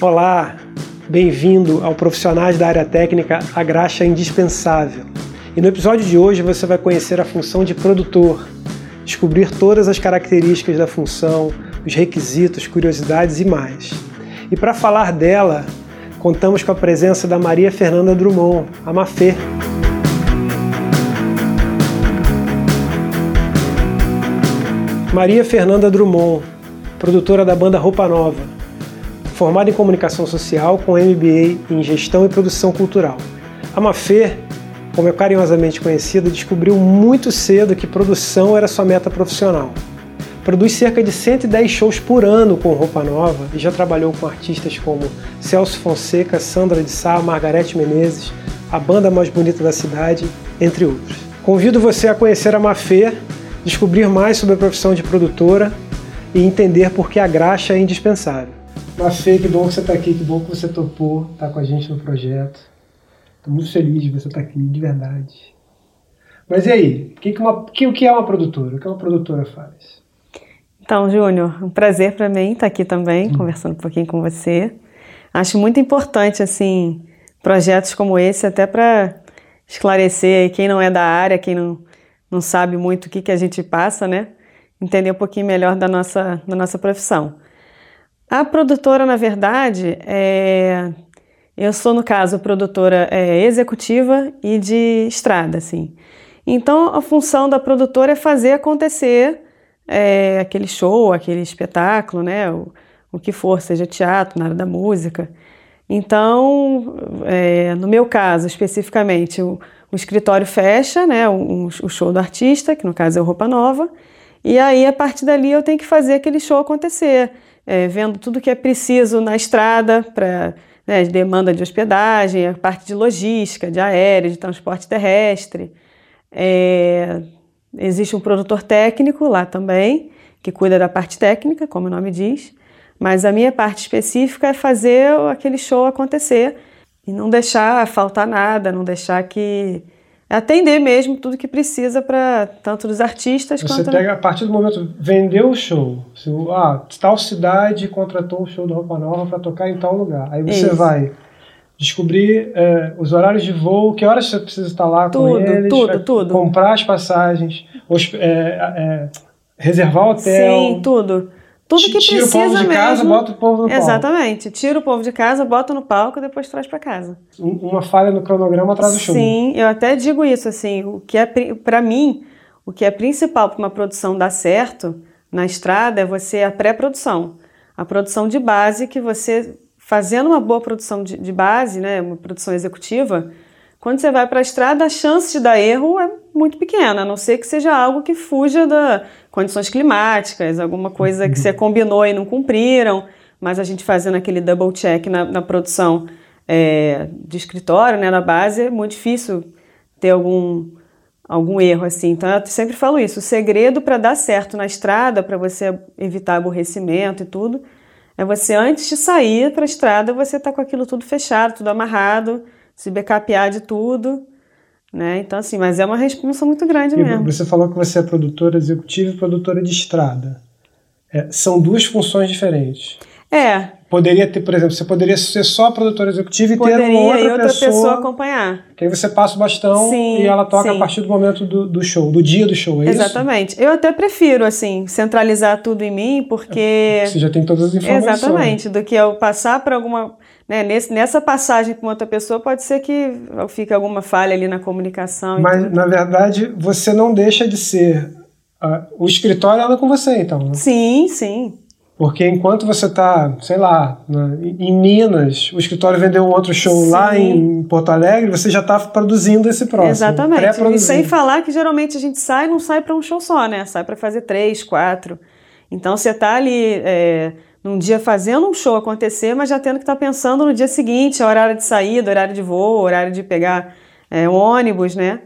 Olá, bem-vindo ao Profissionais da Área Técnica A Graxa Indispensável. E no episódio de hoje você vai conhecer a função de produtor, descobrir todas as características da função, os requisitos, curiosidades e mais. E para falar dela, contamos com a presença da Maria Fernanda Drummond, a Mafê. Maria Fernanda Drummond, produtora da banda Roupa Nova formada em comunicação social com MBA em gestão e produção cultural. A Mafê, como é carinhosamente conhecida, descobriu muito cedo que produção era sua meta profissional. Produz cerca de 110 shows por ano com roupa nova e já trabalhou com artistas como Celso Fonseca, Sandra de Sá, Margarete Menezes, a banda mais bonita da cidade, entre outros. Convido você a conhecer a Mafê, descobrir mais sobre a profissão de produtora e entender por que a graxa é indispensável. Mafê, que bom que você está aqui, que bom que você topou tá com a gente no projeto. Estou muito feliz de você estar tá aqui, de verdade. Mas e aí, que que uma, que, o que é uma produtora? O que uma produtora faz? Então, Júnior, um prazer para mim estar tá aqui também, hum. conversando um pouquinho com você. Acho muito importante, assim, projetos como esse, até para esclarecer quem não é da área, quem não, não sabe muito o que, que a gente passa, né? Entender um pouquinho melhor da nossa, da nossa profissão. A produtora, na verdade, é... eu sou, no caso, produtora é, executiva e de estrada, assim. Então, a função da produtora é fazer acontecer é, aquele show, aquele espetáculo, né? O, o que for, seja teatro, na área da música. Então, é, no meu caso, especificamente, o, o escritório fecha, né? O, o, show do artista, que no caso é o Roupa Nova, e aí, a partir dali, eu tenho que fazer aquele show acontecer é, vendo tudo que é preciso na estrada para né, demanda de hospedagem, a parte de logística, de aéreo, de transporte terrestre. É, existe um produtor técnico lá também, que cuida da parte técnica, como o nome diz, mas a minha parte específica é fazer aquele show acontecer e não deixar faltar nada, não deixar que atender mesmo tudo que precisa para tanto dos artistas você quanto... Você pega, a partir do momento, vendeu o show, se, ah, tal cidade contratou o show do Roupa Nova para tocar em tal lugar, aí você Isso. vai descobrir é, os horários de voo, que horas você precisa estar lá tudo, com eles, tudo, tudo. comprar as passagens, é, é, reservar hotel... Sim, tudo. Tudo que tira precisa Tira o povo de mesmo. casa, bota o povo no palco. Exatamente. Tira o povo de casa, bota no palco e depois traz para casa. Uma falha no cronograma atrás do show. Sim, eu até digo isso assim, o que é para mim, o que é principal para uma produção dar certo na estrada é você a pré-produção. A produção de base que você fazendo uma boa produção de, de base, né, uma produção executiva, quando você vai para a estrada, a chance de dar erro é muito pequena, a não ser que seja algo que fuja das condições climáticas, alguma coisa que você combinou e não cumpriram, mas a gente fazendo aquele double check na, na produção é, de escritório, né, na base, é muito difícil ter algum, algum erro assim. Então eu sempre falo isso: o segredo para dar certo na estrada, para você evitar aborrecimento e tudo, é você antes de sair para a estrada, você tá com aquilo tudo fechado, tudo amarrado se backupear de tudo. Né? Então, assim, mas é uma responsa muito grande e mesmo. Você falou que você é produtora executiva e produtora de estrada. É, são duas funções diferentes. É. Poderia ter, por exemplo, você poderia ser só produtora executiva e poderia, ter uma outra, e outra pessoa, pessoa acompanhar. Que aí você passa o bastão sim, e ela toca sim. a partir do momento do, do, show, do dia do show, é Exatamente. isso? Eu até prefiro, assim, centralizar tudo em mim, porque... Você já tem todas as informações. Exatamente, do que eu passar para alguma né, nesse, nessa passagem com outra pessoa, pode ser que fique alguma falha ali na comunicação. Mas, na verdade, você não deixa de ser. Uh, o escritório anda com você, então. Né? Sim, sim. Porque enquanto você está, sei lá, na, em Minas, o escritório vendeu um outro show Sim. lá em Porto Alegre, você já está produzindo esse próximo. Exatamente. E sem falar que geralmente a gente sai, não sai para um show só, né? Sai para fazer três, quatro. Então você está ali. É num dia fazendo um show acontecer, mas já tendo que estar tá pensando no dia seguinte, horário de saída, horário de voo, horário de pegar é, um ônibus, né?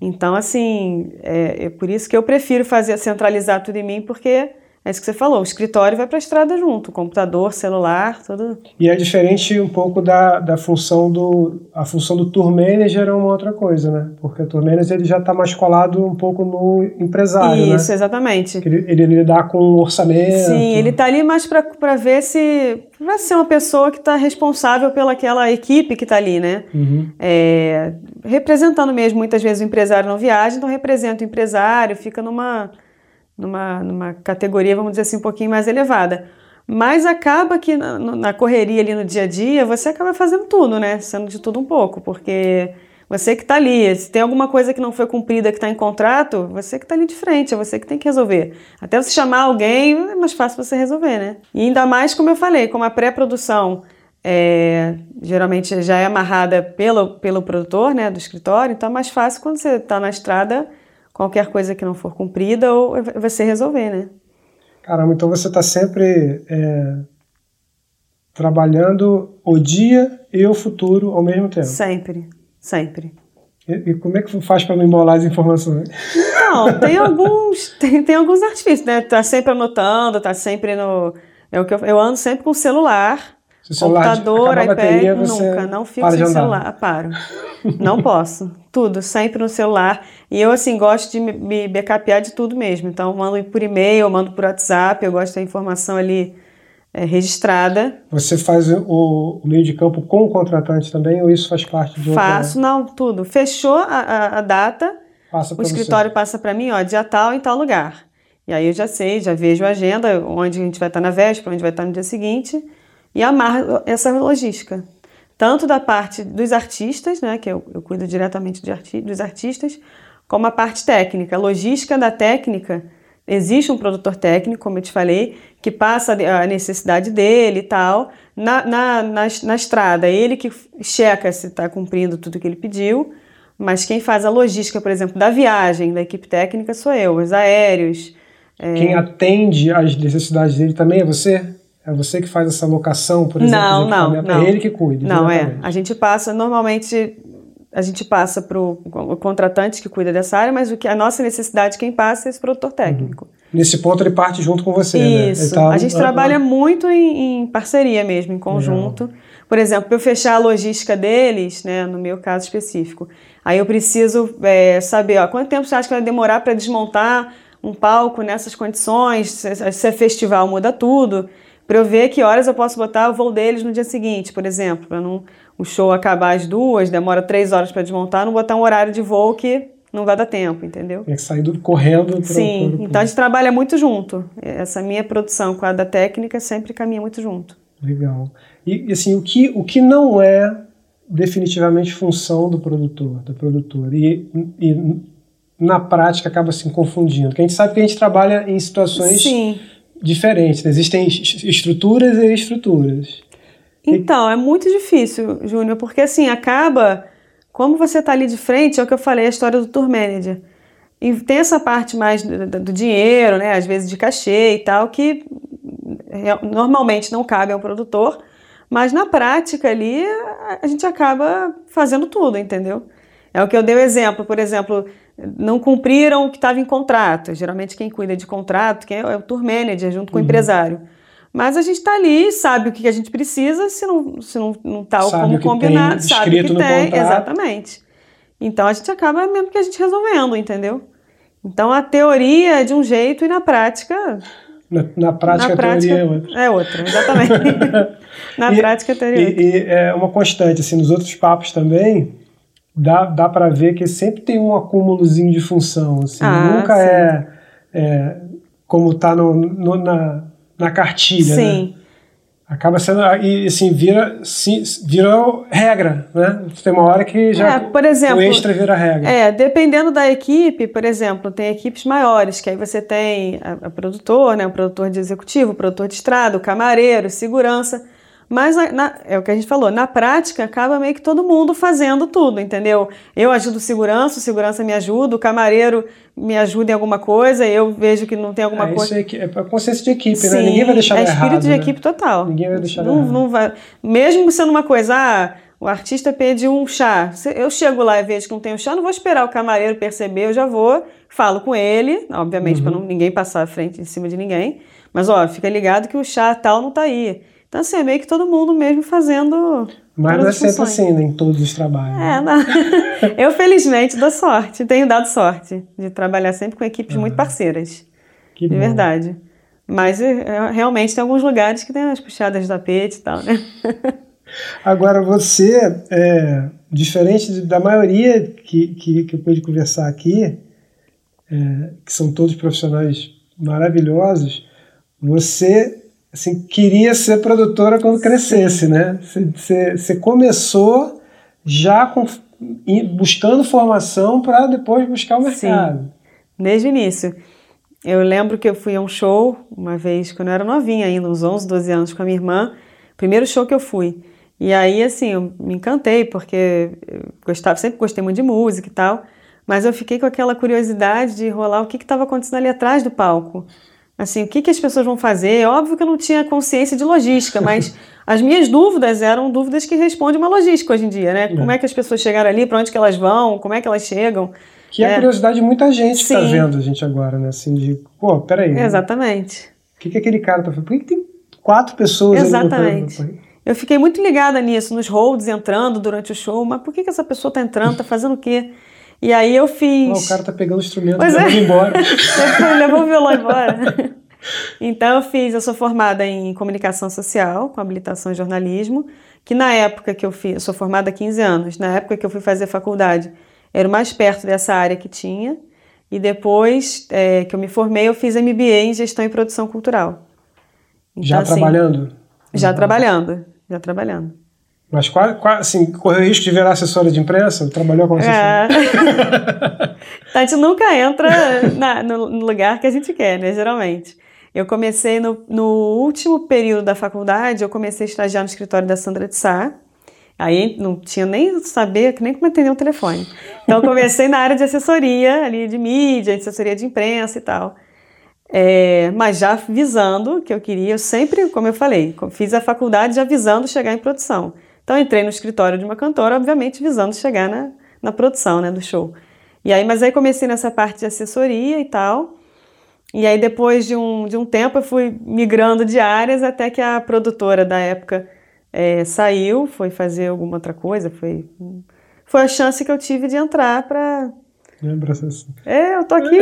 Então, assim, é, é, por isso que eu prefiro fazer centralizar tudo em mim, porque é isso que você falou, o escritório vai para a estrada junto, computador, celular, tudo. E é diferente um pouco da, da função do a função do tour manager é uma outra coisa, né? Porque o tour manager ele já está mais colado um pouco no empresário, Isso, né? exatamente. Ele, ele lidar com o orçamento. Sim, ele está ali mais para ver se para ser uma pessoa que está responsável pelaquela equipe que está ali, né? Uhum. É, representando mesmo muitas vezes o empresário não viaja, então representa o empresário, fica numa numa, numa categoria, vamos dizer assim, um pouquinho mais elevada. Mas acaba que na, na, correria ali no dia a dia, você acaba fazendo tudo, né? Sendo de tudo um pouco, porque você que está ali, se tem alguma coisa que não foi cumprida, que está em contrato, você que está ali de frente, é você que tem que resolver. Até você chamar alguém, é mais fácil você resolver, né? E ainda mais, como eu falei, como a pré-produção é, geralmente já é amarrada pelo, pelo produtor, né, do escritório, então é mais fácil quando você está na estrada qualquer coisa que não for cumprida ou você resolver, né? Caramba, então você está sempre é, trabalhando o dia e o futuro ao mesmo tempo? Sempre, sempre. E, e como é que faz para não embolar as informações? Não, tem alguns, tem, tem alguns artifícios, né? Tá sempre anotando, tá sempre no. É o que eu, eu ando sempre com o celular computador, iPad, bateria, nunca, não fico sem celular, paro. não posso. Tudo, sempre no celular. E eu, assim, gosto de me backupear de tudo mesmo. Então, mando por e-mail, mando por WhatsApp, eu gosto da informação ali é, registrada. Você faz o, o, meio de campo com o contratante também, ou isso faz parte de outra... Faço, não, tudo. Fechou a, a, a data, o escritório você. passa para mim, ó, dia tal em tal lugar. E aí eu já sei, já vejo a agenda, onde a gente vai estar na véspera, onde vai estar no dia seguinte e amarra essa logística. Tanto da parte dos artistas, né, que eu, eu cuido diretamente arti dos artistas, como a parte técnica. A logística da técnica, existe um produtor técnico, como eu te falei, que passa a necessidade dele e tal. Na, na, na, na estrada, ele que checa se está cumprindo tudo que ele pediu, mas quem faz a logística, por exemplo, da viagem da equipe técnica sou eu, os aéreos. Quem é... atende às necessidades dele também é você? É você que faz essa locação, por exemplo? Não, não, é não. É ele que cuida. Não, é. A gente passa, normalmente, a gente passa para o contratante que cuida dessa área, mas o que a nossa necessidade, quem passa é esse produtor técnico. Uhum. Nesse ponto, ele parte junto com você, Isso. né? Tá, a gente trabalha muito em, em, parceria mesmo, em conjunto. Legal. Por exemplo, para eu fechar a logística deles, né, no meu caso específico, aí eu preciso é, saber ó, quanto tempo você acha que vai demorar para desmontar um palco nessas condições, se, se é festival muda tudo para eu ver que horas eu posso botar o voo deles no dia seguinte, por exemplo, para não o show acabar às duas, demora três horas para desmontar, não botar um horário de voo que não vai dar tempo, entendeu? Tem que sair do, correndo. Sim, então a gente trabalha muito junto. Essa minha produção com a da técnica sempre caminha muito junto. Legal. E assim, o que, o que não é definitivamente função do produtor, da produtora, e, e na prática acaba se confundindo. Porque a gente sabe que a gente trabalha em situações Sim diferentes. Existem estruturas e estruturas. Então, é muito difícil, Júnior, porque assim, acaba. Como você está ali de frente, é o que eu falei, a história do tour manager. E tem essa parte mais do, do dinheiro, né? Às vezes de cachê e tal, que normalmente não cabe ao produtor, mas na prática ali a gente acaba fazendo tudo, entendeu? É o que eu dei o exemplo, por exemplo, não cumpriram o que estava em contrato. Geralmente quem cuida de contrato quem é, é o tour manager junto com uhum. o empresário. Mas a gente está ali, sabe o que a gente precisa, se não se não, não tá como combinado, tem, sabe o que tem, contrato. exatamente. Então a gente acaba mesmo que a gente resolvendo, entendeu? Então a teoria é de um jeito e na prática na, na, prática, na prática, a teoria é outra. É outra, exatamente. na e, prática, a teoria é outra. E, e é uma constante, assim, nos outros papos também, dá, dá para ver que sempre tem um acúmulozinho de função. Assim, ah, nunca é, é, como está no, no, na, na cartilha. Né? Sim. Né? Acaba sendo, e assim, vira, sim, vira regra, né? Tem uma hora que já é, por exemplo, o extra vira regra. É, dependendo da equipe, por exemplo, tem equipes maiores, que aí você tem a, a produtor, né, o produtor de executivo, o produtor de estrada, o camareiro, segurança. Mas na, é o que a gente falou, na prática acaba meio que todo mundo fazendo tudo, entendeu? Eu ajudo segurança, o segurança me ajuda, o camareiro me ajuda em alguma coisa, eu vejo que não tem alguma é, coisa. Isso é, é consciência de equipe, Sim, né? Ninguém vai deixar é errado. É espírito de né? equipe total. Ninguém vai deixar não, errado. Não vai, mesmo sendo uma coisa, ah, o artista pede um chá. Eu chego lá e vejo que não tem um chá, não vou esperar o camareiro perceber, eu já vou, falo com ele, obviamente, uhum. para ninguém passar à frente em cima de ninguém. Mas, ó, fica ligado que o chá tal não tá aí. Então, assim, é meio que todo mundo mesmo fazendo. Mas não é sempre assim, né, em todos os trabalhos. É, não. eu felizmente dou sorte, tenho dado sorte de trabalhar sempre com equipes muito parceiras. Que de bom. verdade. Mas é, realmente tem alguns lugares que tem as puxadas de tapete e tal, né? Agora, você, é, diferente da maioria que, que, que eu pude conversar aqui, é, que são todos profissionais maravilhosos, você assim, queria ser produtora quando crescesse, né? Você, começou já com, buscando formação para depois buscar o mercado. Sim, desde o início. Eu lembro que eu fui a um show uma vez, quando eu era novinha ainda, uns 11, 12 anos, com a minha irmã. Primeiro show que eu fui. E aí, assim, eu me encantei, porque eu gostava, sempre gostei muito de música e tal. Mas eu fiquei com aquela curiosidade de rolar o que estava acontecendo ali atrás do palco. Assim, o que, que as pessoas vão fazer? Óbvio que eu não tinha consciência de logística, mas as minhas dúvidas eram dúvidas que respondem uma logística hoje em dia, né? É. Como é que as pessoas chegaram ali, para onde que elas vão, como é que elas chegam. Que é, a é. curiosidade de muita gente que está vendo a gente agora, né? Assim, de, pô, peraí. Exatamente. O que, que aquele cara tá fazendo? Por que, que tem quatro pessoas Exatamente. ali Eu fiquei muito ligada nisso, nos holds entrando durante o show, mas por que, que essa pessoa está entrando, está fazendo o quê? E aí eu fiz. Oh, o cara tá pegando o instrumento e levando é. embora. levou o violão embora. então eu fiz, eu sou formada em comunicação social, com habilitação em jornalismo, que na época que eu fiz, eu sou formada há 15 anos, na época que eu fui fazer faculdade, era o mais perto dessa área que tinha. E depois é, que eu me formei, eu fiz MBA em gestão e produção cultural. Então, já assim, trabalhando? Já trabalhando, já trabalhando. Mas quase, quase, assim, correu o risco de virar assessora de imprensa? Trabalhou como assessora? É. a gente nunca entra na, no lugar que a gente quer, né, geralmente. Eu comecei no, no último período da faculdade, eu comecei a estagiar no escritório da Sandra de Sá. Aí não tinha nem saber nem como atender um telefone. Então eu comecei na área de assessoria, ali de mídia, de assessoria de imprensa e tal. É, mas já visando que eu queria, eu sempre, como eu falei, fiz a faculdade já visando chegar em produção. Então entrei no escritório de uma cantora, obviamente visando chegar na, na produção né, do show. E aí, mas aí comecei nessa parte de assessoria e tal. E aí depois de um, de um tempo eu fui migrando de áreas até que a produtora da época é, saiu, foi fazer alguma outra coisa, foi, foi a chance que eu tive de entrar para Lembra assim. É, eu tô aqui.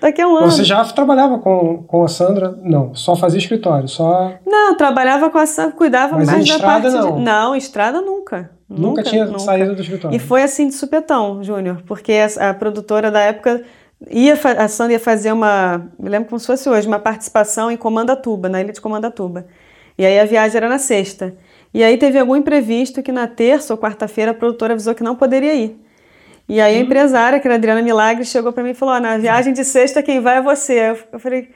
tô aqui há um ano. Você já trabalhava com, com a Sandra? Não, só fazia escritório, só. Não, trabalhava com a Sandra, cuidava Mas mais da parte. Não. De... não, estrada nunca. Nunca, nunca tinha nunca. saído do escritório. E foi assim de supetão, Júnior, porque a, a, produtora da época ia a Sandra ia fazer uma, me lembro como se fosse hoje, uma participação em Comandatuba, na ilha de Comandatuba. E aí a viagem era na sexta. E aí teve algum imprevisto que na terça ou quarta-feira a produtora avisou que não poderia ir. E aí a empresária, que era a Adriana Milagre, chegou para mim e falou: oh, na viagem de sexta quem vai é você. Eu falei,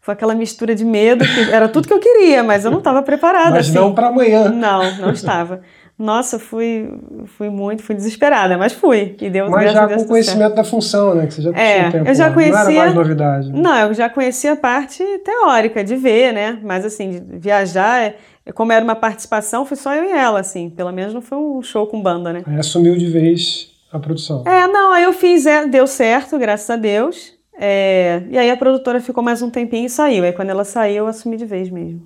foi aquela mistura de medo, que era tudo que eu queria, mas eu não estava preparada. Mas assim. não para amanhã. Não, não estava. Nossa, fui, fui muito, fui desesperada, mas fui. E deu, mas já com conhecimento da função, né? Que você já é, tempo eu já conhecia. Não era mais novidade. Né? Não, eu já conhecia a parte teórica, de ver, né? Mas assim, viajar, como era uma participação, fui só eu e ela, assim. Pelo menos não foi um show com banda, né? Aí assumiu de vez a produção. É, não, aí eu fiz, é, deu certo, graças a Deus. É, e aí a produtora ficou mais um tempinho e saiu. Aí quando ela saiu, eu assumi de vez mesmo.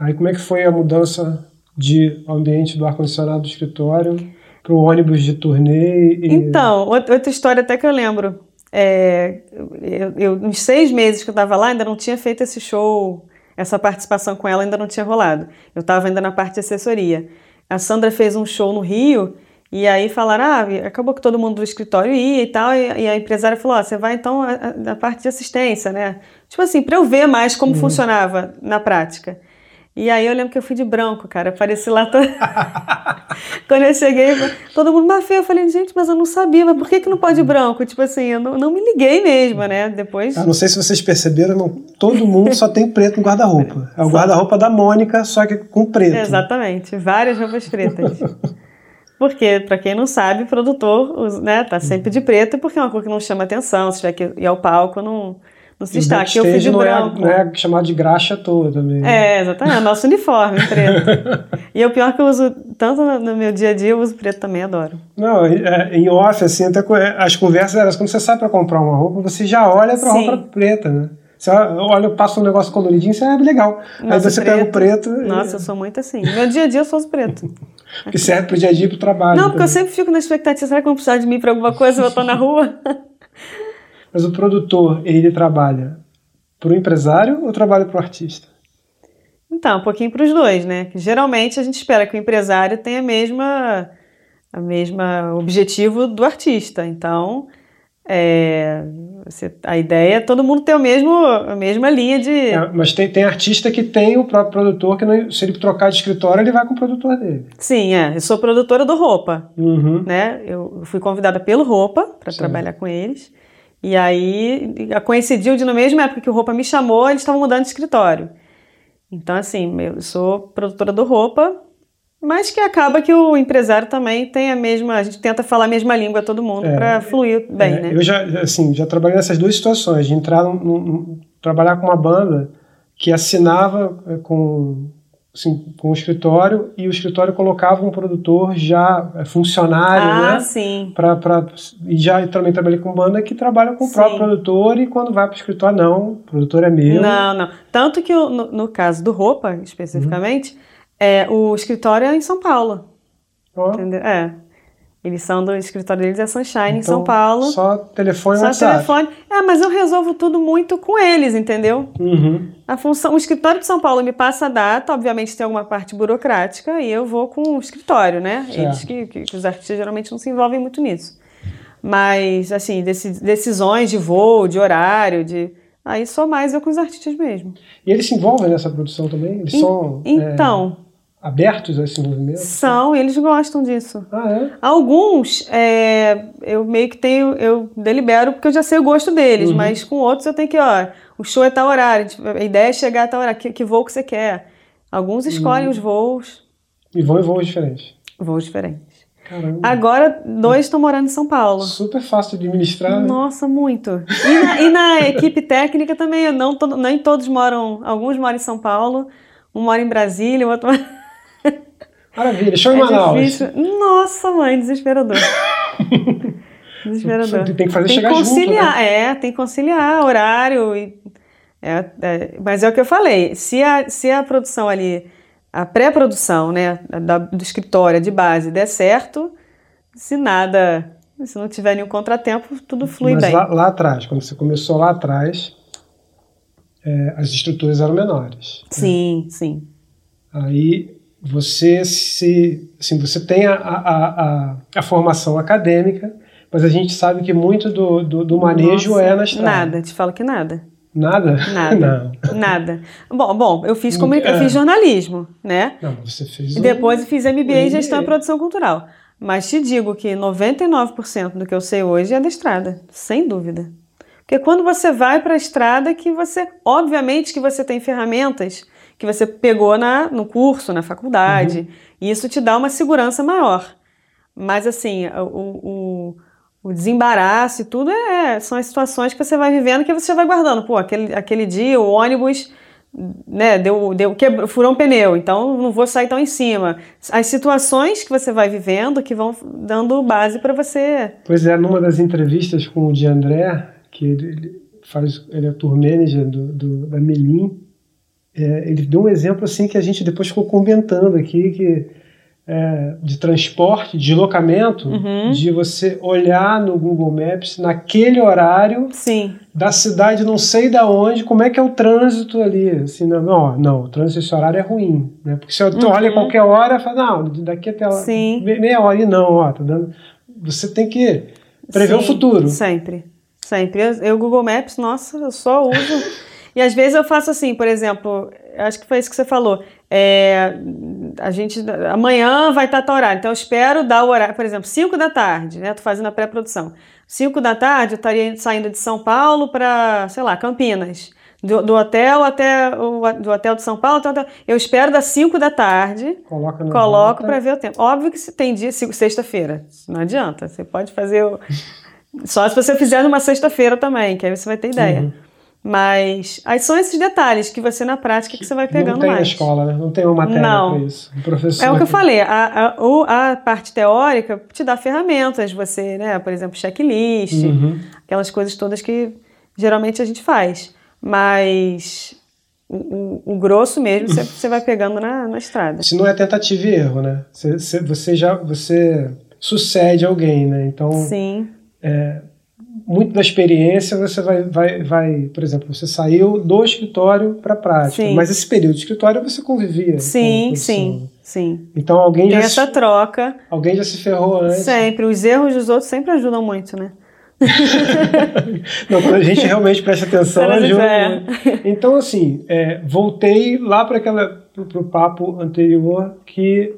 Aí como é que foi a mudança de ambiente do ar-condicionado do escritório para o ônibus de turnê? E... Então, outra história até que eu lembro. É, eu, eu, uns seis meses que eu estava lá, ainda não tinha feito esse show, essa participação com ela ainda não tinha rolado. Eu estava ainda na parte de assessoria. A Sandra fez um show no Rio e aí falaram, ah, acabou que todo mundo do escritório ia e tal, e, a empresária falou, ó, você vai então na parte de assistência, né? Tipo assim, para eu ver mais como uhum. funcionava na prática. E aí eu lembro que eu fui de branco, cara, apareci lá toda... Quando eu cheguei, todo mundo feio, eu falei, gente, mas eu não sabia, mas por que que não pode branco? Tipo assim, eu não, não me liguei mesmo, né? Depois... Eu não sei se vocês perceberam, não, todo mundo só tem preto no guarda-roupa. É o guarda-roupa da Mônica, só que com preto. Exatamente, várias roupas pretas. Porque, para quem não sabe, produtor né, tá sempre de preto porque é uma cor que não chama atenção. Se tiver que ir ao palco, não, não se destaque. Eu fui de não branco. É, não é chamado de graxa à toa também. É, exatamente. É nosso uniforme preto. e o pior que eu uso, tanto no meu dia a dia, eu uso preto também, adoro. Não, é, em off, assim, até as conversas eram quando você sai para comprar uma roupa, você já olha para roupa preta, né? Você olha, passa um negócio coloridinho, você é ah, legal. Nossa, Aí você preto. pega o preto. Nossa, eu sou muito assim. No meu dia a dia eu sou preto. que serve pro dia a dia e pro trabalho. Não, porque também. eu sempre fico na expectativa, será que vão precisar de mim para alguma coisa eu tô na rua? Mas o produtor, ele trabalha para o empresário ou trabalha para o artista? Então, um pouquinho para os dois, né? Geralmente a gente espera que o empresário tenha a mesma, a mesma objetivo do artista. Então, é, você, a ideia é todo mundo ter o mesmo, a mesma linha de. É, mas tem, tem artista que tem o próprio produtor, que não, se ele trocar de escritório, ele vai com o produtor dele. Sim, é. Eu sou produtora do Roupa. Uhum. Né? Eu fui convidada pelo Roupa para trabalhar com eles. E aí coincidiu de, na mesma época que o Roupa me chamou, eles estavam mudando de escritório. Então, assim, eu sou produtora do Roupa, mas que acaba que o empresário também tem a mesma. A gente tenta falar a mesma língua a todo mundo é, para fluir bem, é, né? Eu já, assim, já trabalhei nessas duas situações, de entrar num, num, trabalhar com uma banda que assinava é, com assim, com o escritório e o escritório colocava um produtor já é, funcionário, ah, né? sim. Pra, pra, e já também trabalhei com banda que trabalha com o sim. próprio produtor e quando vai para o escritório, não, o produtor é meu. Não, não. Tanto que no, no caso do Roupa, especificamente, uhum. É, o escritório é em São Paulo. Oh. Entendeu? É. Eles são do escritório deles é Sunshine então, em São então, Paulo. Só telefone Só WhatsApp. telefone. É, mas eu resolvo tudo muito com eles, entendeu? Uhum. A função, o escritório de São Paulo me passa a data, obviamente tem alguma parte burocrática e eu vou com o escritório, né? Certo. Eles que, que, que, os artistas geralmente não se envolvem muito nisso. Mas, assim, decisões de voo, de horário, de. Aí só mais eu com os artistas mesmo. E eles se envolvem nessa produção também? Eles e, são. Então. É abertos a esse movimento? São, eles gostam disso. Ah, é? Alguns, é, eu meio que tenho, eu delibero porque eu já sei o gosto deles, uhum. mas com outros eu tenho que, ó, o show é tal horário, a ideia é chegar a tal horário, que, que voo que você quer. Alguns escolhem uhum. os voos. E vão em voos diferentes? Voos diferentes. Caramba. Agora, dois estão morando em São Paulo. Super fácil de administrar. Né? Nossa, muito. E na, e na equipe técnica também, não, nem todos moram, alguns moram em São Paulo, um mora em Brasília, o outro mora... Maravilha, show em é Manaus. Difícil. Nossa, mãe, desesperador. desesperador. Tem que fazer tem chegar conciliar, junto, né? É, tem que conciliar horário. E, é, é, mas é o que eu falei, se a, se a produção ali, a pré-produção, né, da, do escritório de base der certo, se nada, se não tiver nenhum contratempo, tudo flui mas bem. Lá, lá atrás, quando você começou lá atrás, é, as estruturas eram menores. Sim, né? sim. Aí você se assim, você tem a, a, a, a, formação acadêmica, mas a gente sabe que muito do, do, do manejo Nossa, é na estrada. Nada, te falo que nada. Nada? Nada. Nada. Bom, bom, eu fiz como é. eu fiz jornalismo, né? Não, você fez. E depois fiz MBA em gestão e produção cultural. Mas te digo que 99% do que eu sei hoje é da estrada, sem dúvida. Porque quando você vai para a estrada que você, obviamente que você tem ferramentas que você pegou na, no curso, na faculdade. Uhum. E isso te dá uma segurança maior. Mas, assim, o, o, o desembaraço e tudo é, são as situações que você vai vivendo que você vai guardando. Pô, aquele, aquele dia o ônibus né, deu, deu, quebrou, furou um pneu, então não vou sair tão em cima. As situações que você vai vivendo que vão dando base para você. Pois é, numa das entrevistas com o de André, que ele, faz, ele é tour manager do, do da Melim, é, ele deu um exemplo assim que a gente depois ficou comentando aqui que é, de transporte, de deslocamento, uhum. de você olhar no Google Maps naquele horário Sim. da cidade, não sei da onde, como é que é o trânsito ali. Assim, não, não, não o trânsito esse horário é ruim, né? Porque se eu uhum. olha qualquer hora, fala, não, daqui até lá, meia hora e não, ó, tá dando. Você tem que prever Sim, o futuro. Sempre, sempre. Eu, eu Google Maps, nossa, eu só uso E às vezes eu faço assim, por exemplo, acho que foi isso que você falou. É, a gente amanhã vai estar tal horário, então eu espero dar o horário, por exemplo, 5 da tarde, né? Tô fazendo a pré-produção. 5 da tarde eu estaria saindo de São Paulo para, sei lá, Campinas. Do, do, hotel até o do hotel de São Paulo, até, eu espero das 5 da tarde. coloco para ver o tempo. Óbvio que se tem dia sexta-feira, não adianta. Você pode fazer o, só se você fizer numa sexta-feira também, que aí você vai ter ideia. Uhum. Mas aí são esses detalhes que você na prática que, você vai pegando Não tem mais. na escola, né? Não tem uma matéria para isso. Um professor é o que eu falei, a, a, a, parte teórica te dá ferramentas, você, né? Por exemplo, checklist, uhum. aquelas coisas todas que geralmente a gente faz. Mas o, o, o grosso mesmo você, você vai pegando na, na estrada. Se não é tentativa e erro, né? Você, você já você sucede alguém, né? Então, Sim. É, muito da experiência você vai, vai, vai, por exemplo, você saiu do escritório para a prática, sim. mas esse período de escritório você convivia. Sim, sim, sim. Então alguém Tem já essa se, troca. Alguém já se ferrou antes. Sempre. Os erros dos outros sempre ajudam muito, né? Não, quando a gente realmente presta atenção, ajuda. É. Então, assim, é, voltei lá para aquela para o papo anterior que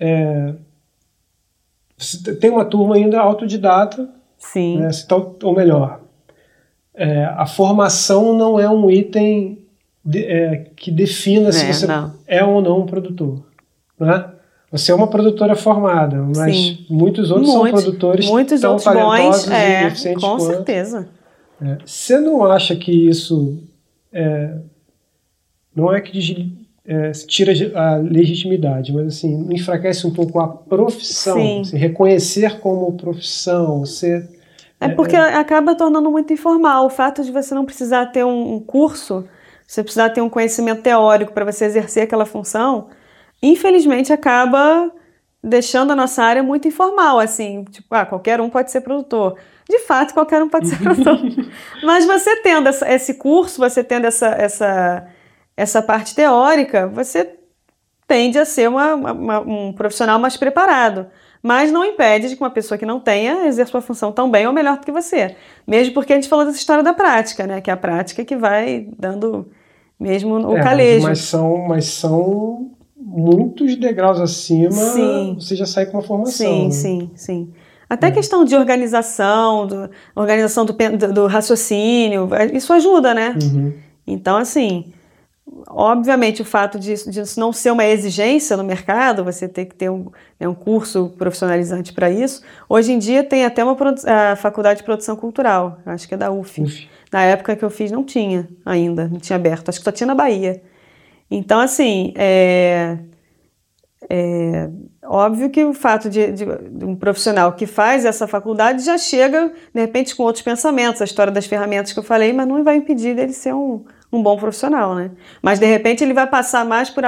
é, tem uma turma ainda autodidata Sim. Né? Ou melhor, é, a formação não é um item de, é, que defina se é, você não. é ou não um produtor. Né? Você é uma produtora formada, mas Sim. muitos outros são produtores muitos tão outros talentosos bons, é, e eficientes com quanto. certeza. É. Você não acha que isso é, não é que é, tira a legitimidade, mas assim, enfraquece um pouco a profissão, assim, reconhecer como profissão, ser é porque é, acaba tornando muito informal. O fato de você não precisar ter um curso, você precisar ter um conhecimento teórico para você exercer aquela função, infelizmente acaba deixando a nossa área muito informal, assim, tipo, ah, qualquer um pode ser produtor. De fato, qualquer um pode ser produtor. Mas você tendo essa, esse curso, você tendo essa, essa essa parte teórica, você tende a ser uma, uma, um profissional mais preparado. Mas não impede de que uma pessoa que não tenha exerça sua função tão bem ou melhor do que você. Mesmo porque a gente falou dessa história da prática, né? Que é a prática que vai dando mesmo o é, calejo. Mas são, mas são muitos degraus acima, sim. você já sai com uma formação. Sim, né? sim, sim. Até é. questão de organização, do, organização do, do, do raciocínio, isso ajuda, né? Uhum. Então, assim, Obviamente, o fato de, de isso não ser uma exigência no mercado, você ter que ter um, né, um curso profissionalizante para isso. Hoje em dia tem até uma a faculdade de produção cultural, acho que é da UF. Uf. Na época que eu fiz não tinha ainda, não tinha aberto, acho que só tinha na Bahia. Então, assim, é, é óbvio que o fato de, de, de, um profissional que faz essa faculdade já chega, de repente, com outros pensamentos, a história das ferramentas que eu falei, mas não vai impedir dele ser um, um bom profissional, né? Mas de repente ele vai passar mais por,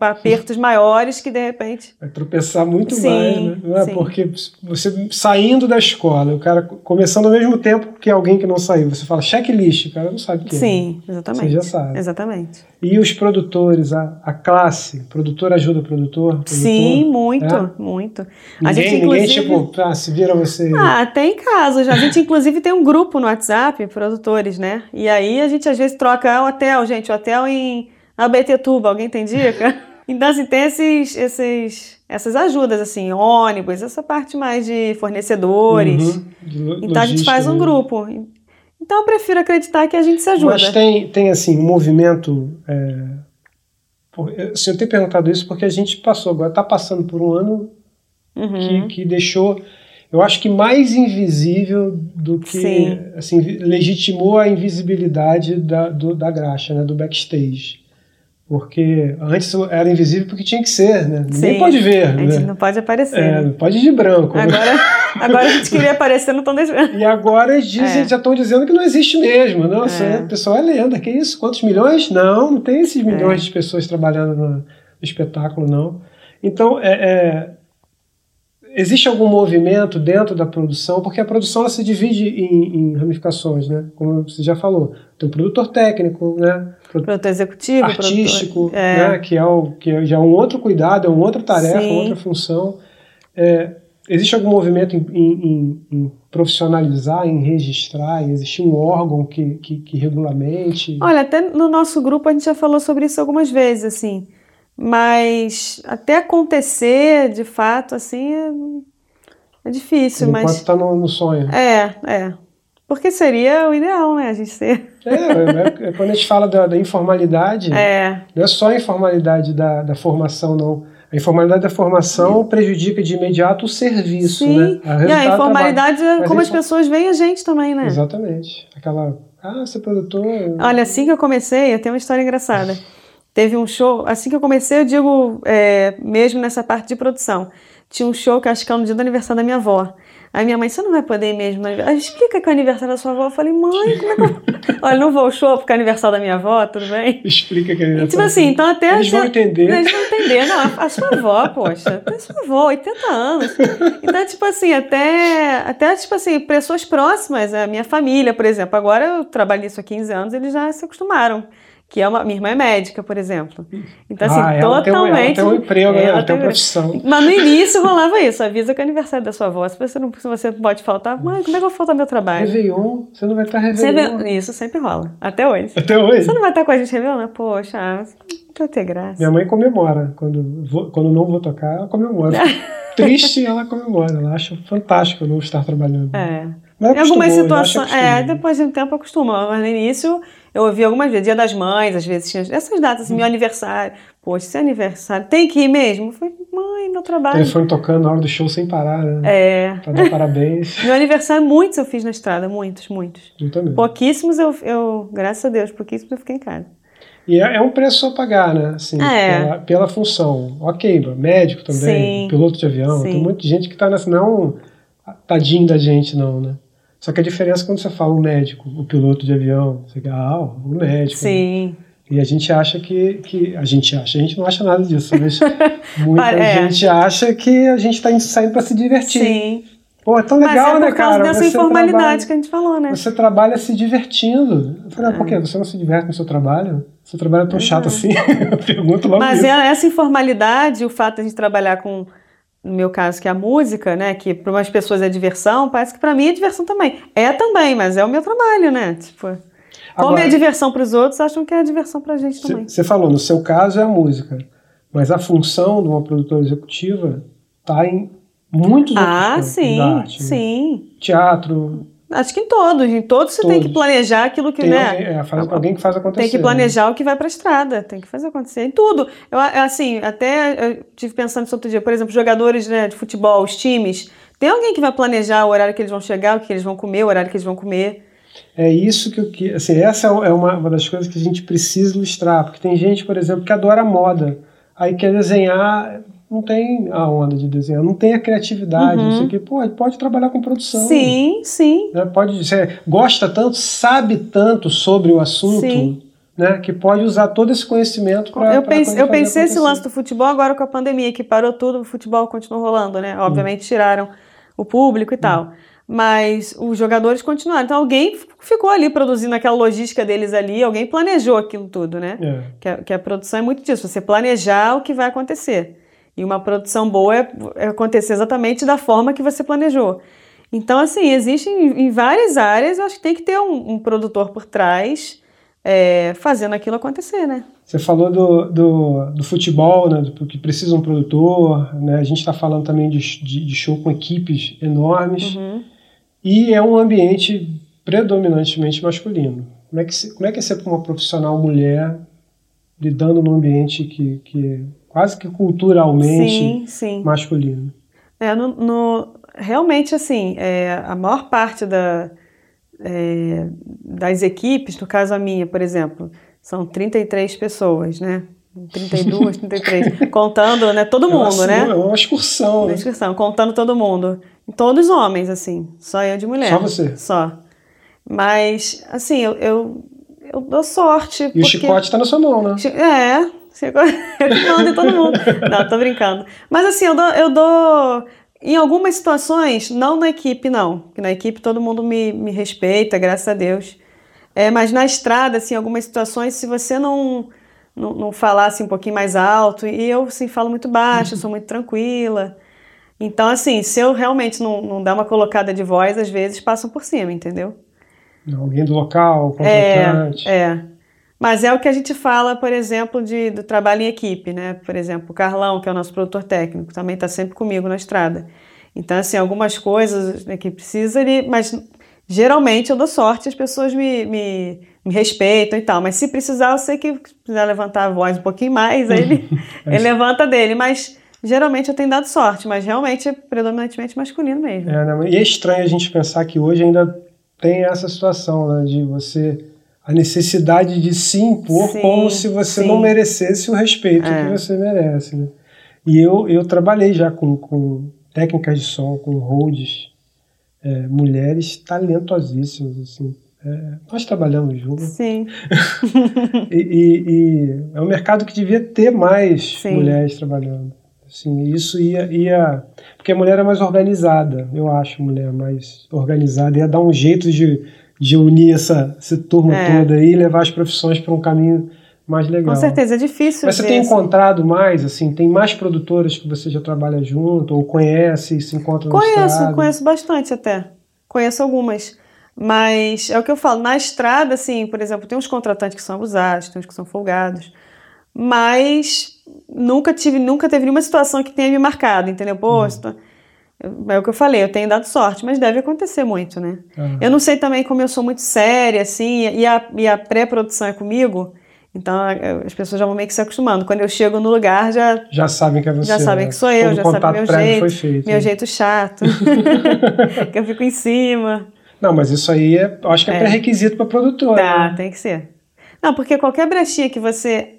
apertos maiores que de repente. Vai tropeçar muito sim, mais, né? É? Porque você saindo da escola, o cara começando ao mesmo tempo que alguém que não saiu, você fala checklist, o cara não sabe o que é. Sim, exatamente. Você já sabe. Exatamente. E os produtores, a, a classe, produtor ajuda o produtor? sim, muito, é? muito. Ninguém, a gente, inclusive... ninguém tipo, ah, se vira você. Ah, tem casos. A gente inclusive tem um grupo no WhatsApp, produtores, né? E aí a gente às vezes troca hotel, gente, hotel em Abetetuba, alguém tem dica? Então, assim, tem esses, esses, essas ajudas, assim, ônibus, essa parte mais de fornecedores. Uhum, então, a gente faz um grupo. Então, eu prefiro acreditar que a gente se ajuda. Mas tem, tem assim, um movimento... É... Assim, eu tenho perguntado isso porque a gente passou agora, está passando por um ano uhum. que, que deixou eu acho que mais invisível do que Sim. assim legitimou a invisibilidade da, do, da graxa, né, do backstage. Porque antes era invisível porque tinha que ser, né? Ninguém Sim. pode ver. A gente né? não pode aparecer. É, né? pode ir de branco. Agora, agora a gente queria aparecer, não estão deixando. E agora eles dizem, é. já estão dizendo que não existe mesmo. Não, é. o pessoal é lenda. Que isso? Quantos milhões? Não, não tem esses milhões é. de pessoas trabalhando no, no espetáculo, não. Então, é, é existe algum movimento dentro da produção, porque a produção ela se divide em, em ramificações, né? Como você já falou, tem o produtor técnico, né? Produtor executivo, artístico, produtor, é. né? Que é o que é já um outro cuidado, é uma outra tarefa, Sim. outra função. É, existe algum movimento em, em, em, profissionalizar, em registrar, em existir um órgão que, que, que regulamente? Olha, até no nosso grupo a gente já falou sobre isso algumas vezes, assim. Mas até acontecer, de fato, assim, é, é difícil. Enquanto mas está no, no, sonho. É, é. Porque seria o ideal, né? A gente ser. É, é, é quando a gente fala da, da, informalidade, é. não é só a informalidade da, da formação, não. A informalidade da formação prejudica de imediato o serviço, Sim. né? A e a informalidade é como as pessoas veem a gente também, né? Exatamente. Aquela Ah, você é produtor? Olha, assim que eu comecei, eu tenho uma história engraçada. Teve um show, assim que eu comecei, eu digo, é, mesmo nessa parte de produção. Tinha um show que acho que é no dia do aniversário da minha avó. Aí minha mãe, você não vai poder ir mesmo no aniversário? Explica que é o aniversário da sua avó. Eu falei, mãe, como é que eu... Olha, não vou ao show porque é aniversário da minha avó, tudo bem? Explica que é aniversário. Tipo assim, então até... Eles vão entender. Eles vão entender. Não, a sua avó, poxa, a sua avó, 80 anos. Então, tipo assim, até, até tipo assim, pessoas próximas, a minha família, por exemplo. Agora eu trabalho nisso há 15 anos, eles já se acostumaram que é uma, minha irmã é médica, por exemplo. Então, assim, ah, ela totalmente. Tem um, ela tem um emprego, ela, ela tem uma profissão. Mas no início rolava isso: avisa que é aniversário da sua avó. Se você não se você pode faltar, mãe, como é que eu vou faltar meu trabalho? Réveillon, você não vai estar Réveillon. Sempre, isso sempre rola, até hoje. Até hoje? Você não vai estar com a gente Réveillon? Poxa, não vai ter graça. Minha mãe comemora. Quando, vou, quando não vou tocar, ela comemora. Triste, ela comemora. Ela acha fantástico eu não estar trabalhando. É. Em algumas situações. É, depois de um tempo acostuma. Mas no início eu ouvi algumas vezes, Dia das Mães, às vezes tinha essas datas, assim, meu aniversário. Poxa, esse aniversário, tem que ir mesmo? Eu falei, mãe, meu trabalho. Telefone tocando na hora do show sem parar, né? É. Pra dar parabéns. meu aniversário, muitos eu fiz na estrada, muitos, muitos. Eu também. Pouquíssimos eu, eu graças a Deus, pouquíssimos eu fiquei em casa. E é, é um preço a pagar, né? Assim, é. pela, pela, função. Ok, médico também, Sim. piloto de avião. Sim. Tem muita gente que tá nessa. Não tadinho da gente, não, né? Só que a diferença é quando você fala o médico, o piloto de avião, você fala, ah, o médico. Sim. Né? E a gente acha que, que. A gente acha, a gente não acha nada disso, mas muita É. gente acha que a gente está saindo para se divertir. Sim. Pô, é tão Mas legal, é por né, causa cara? dessa Você informalidade trabalha- que a gente falou, né? Você trabalha se divertindo. Eu falei, ah, por quê? Você não se diverte no seu trabalho? Seu trabalho é tão chato assim? Eu pergunto logo Mas isso. é essa informalidade, o fato de a gente trabalhar com, no meu caso, que é a música, né? Que para umas pessoas é diversão, parece que para mim é diversão também. É também, mas é o meu trabalho, né? Tipo, como Agora- é diversão para os outros, acham que é diversão para a gente também. Você falou, no seu caso é a música, mas a função de uma produtora executiva está em muitos Ah, outros sim, arte. né? sim. Teatro, Acho que em todos, em todos você tem que Todos. planejar aquilo que, tem né? alguém, é, faz, alguém que faz acontecer. Tem que né? planejar o que vai para a estrada, tem que fazer acontecer em tudo. Eu, assim, até eu tive pensando isso outro dia, por exemplo, jogadores né, de futebol, os times, tem alguém que vai planejar o horário que eles vão chegar, o que eles vão comer, o horário que eles vão comer. É isso que eu que assim, essa é uma, uma das coisas que a gente precisa ilustrar, porque tem gente, por exemplo, que adora moda, aí quer desenhar, não tem a onda de desenhar, não tem a criatividade, não sei o que, pô, pode trabalhar com produção. Uhum. Sim, sim. né? Pode, você gosta tanto, sabe tanto sobre o assunto, Sim. né? Que pode usar todo esse conhecimento para Eu pensei, eu pensei esse lance do futebol agora com a pandemia, que parou tudo, o futebol continuou rolando, né? Obviamente tiraram o público e tal. Mas os jogadores continuaram. Então alguém ficou ali produzindo aquela logística deles ali, alguém planejou aquilo tudo, né? É. Que a, que a produção é muito disso, você planejar o que vai acontecer. E uma produção boa é, é acontecer exatamente da forma que você planejou. Então, assim, existe em, várias áreas, eu acho que tem que ter um, um produtor por trás é, fazendo aquilo acontecer, né? Você falou do, do, do futebol, né? Do que precisa um produtor, né? A gente está falando também de, de, de show com equipes enormes. Uhum. E é um ambiente predominantemente masculino. Como é que, como é, que é ser uma profissional mulher lidando num ambiente que, que quase que culturalmente Sim, sim. masculino? É, no, no- realmente, assim, é, a maior parte da, é, das equipes, no caso a minha, por exemplo, são 33 pessoas, né? 32, 33, contando, né, todo É uma- mundo, né? É uma excursão, Na né? descrição, contando todo mundo. Todos homens, assim, só eu de mulher. Só você? Só. Mas, assim, eu, eu, eu dou sorte. E o porque... chicote está na sua mão, né? É. Eu que mando em todo mundo. Não, tô brincando. Mas assim, eu dou, eu dou. Em algumas situações, não na equipe, não. Na equipe todo mundo me, me respeita, graças a Deus. É, mas na estrada, assim, algumas situações, se você não, não, não falar assim, um pouquinho mais alto, e eu assim, falo muito baixo, sou muito tranquila. Então, assim, se eu realmente não, não dar uma colocada de voz, às vezes passam por cima, entendeu? Alguém do local, contratante. É, é. Mas é o que a gente fala, por exemplo, de, do trabalho em equipe, né? Por exemplo, o Carlão, que é o nosso produtor técnico, também está sempre comigo na estrada. Então, assim, algumas coisas né, que precisa ele, mas geralmente eu dou sorte, as pessoas me, me, me respeitam e tal. Mas se precisar, eu sei que se precisar levantar a voz um pouquinho mais, aí ele, ele levanta dele. Mas geralmente eu tenho dado sorte, mas realmente é predominantemente masculino mesmo. É, né? E é estranho a gente pensar que hoje ainda tem essa situação né, de você a necessidade de se impor sim, como se você sim. não merecesse o respeito é. que você merece. Né? E eu, eu trabalhei já com, com técnicas de som, com holds, é, mulheres talentosíssimas, assim. É, nós trabalhamos juntos. Sim. e, e, e, é um mercado que devia ter mais Sim. mulheres trabalhando. Assim, isso ia, ia. Porque a mulher é mais organizada, eu acho a mulher mais organizada, ia dar um jeito de de unir essa, essa turma é. toda aí e levar as profissões para um caminho mais legal. Com certeza, é difícil. Mas você tem encontrado mais, assim, tem mais produtoras que você já trabalha junto ou conhece, se encontra no Conheço, estrada? conheço bastante até. Conheço algumas. Mas é o que eu falo, na estrada, assim, por exemplo, tem uns contratantes que são abusados, tem uns que são folgados, mas nunca tive, nunca teve nenhuma situação que tenha me marcado, entendeu? Pô, uhum. É o que eu falei, eu tenho dado sorte, mas deve acontecer muito, né? Uhum. Eu não sei também como eu sou muito séria, assim, e a, e a pré-produção é comigo, então as pessoas já vão meio que se acostumando. Quando eu chego no lugar, já. Já sabem que é você. Já sabem né? que sou eu, Todo já sabem meu jeito. Feito, meu né? jeito chato. que eu fico em cima. Não, mas isso aí é, acho que é, é. pré-requisito para produtora. Tá, né? tem que ser. Não, porque qualquer brechinha que você